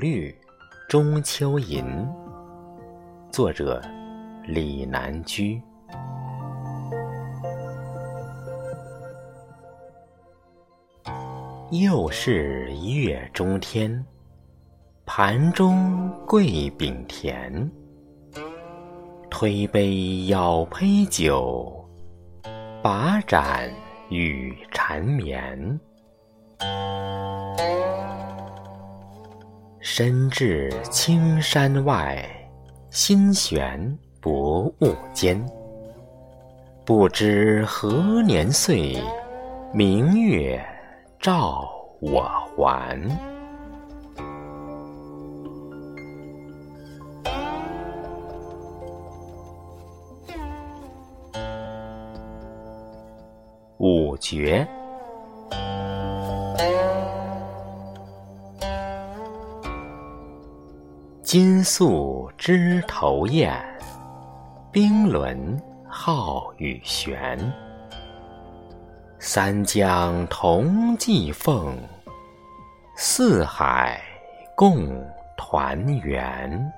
绿中秋吟，作者李南居。又是月中天，盘中桂饼甜。推杯邀醅酒，把盏语缠绵。身至青山外，心悬薄雾间。不知何年岁，明月。照我还。五绝。金粟枝头燕，冰轮皓雨旋。三江同济凤，四海共团圆。